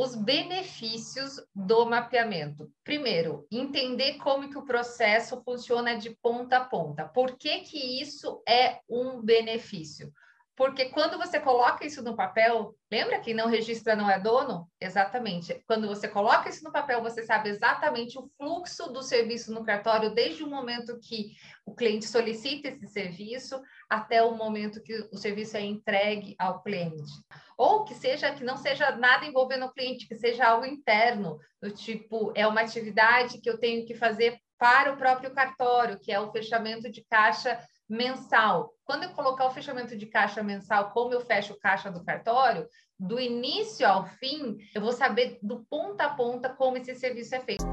os benefícios do mapeamento. Primeiro, entender como que o processo funciona de ponta a ponta. Por que, que isso é um benefício? Porque quando você coloca isso no papel, lembra que não registra não é dono? Exatamente. Quando você coloca isso no papel, você sabe exatamente o fluxo do serviço no cartório, desde o momento que o cliente solicita esse serviço até o momento que o serviço é entregue ao cliente. Ou que seja que não seja nada envolvendo o cliente, que seja algo interno, do tipo, é uma atividade que eu tenho que fazer para o próprio cartório, que é o fechamento de caixa mensal. Quando eu colocar o fechamento de caixa mensal, como eu fecho caixa do cartório, do início ao fim, eu vou saber do ponta a ponta como esse serviço é feito.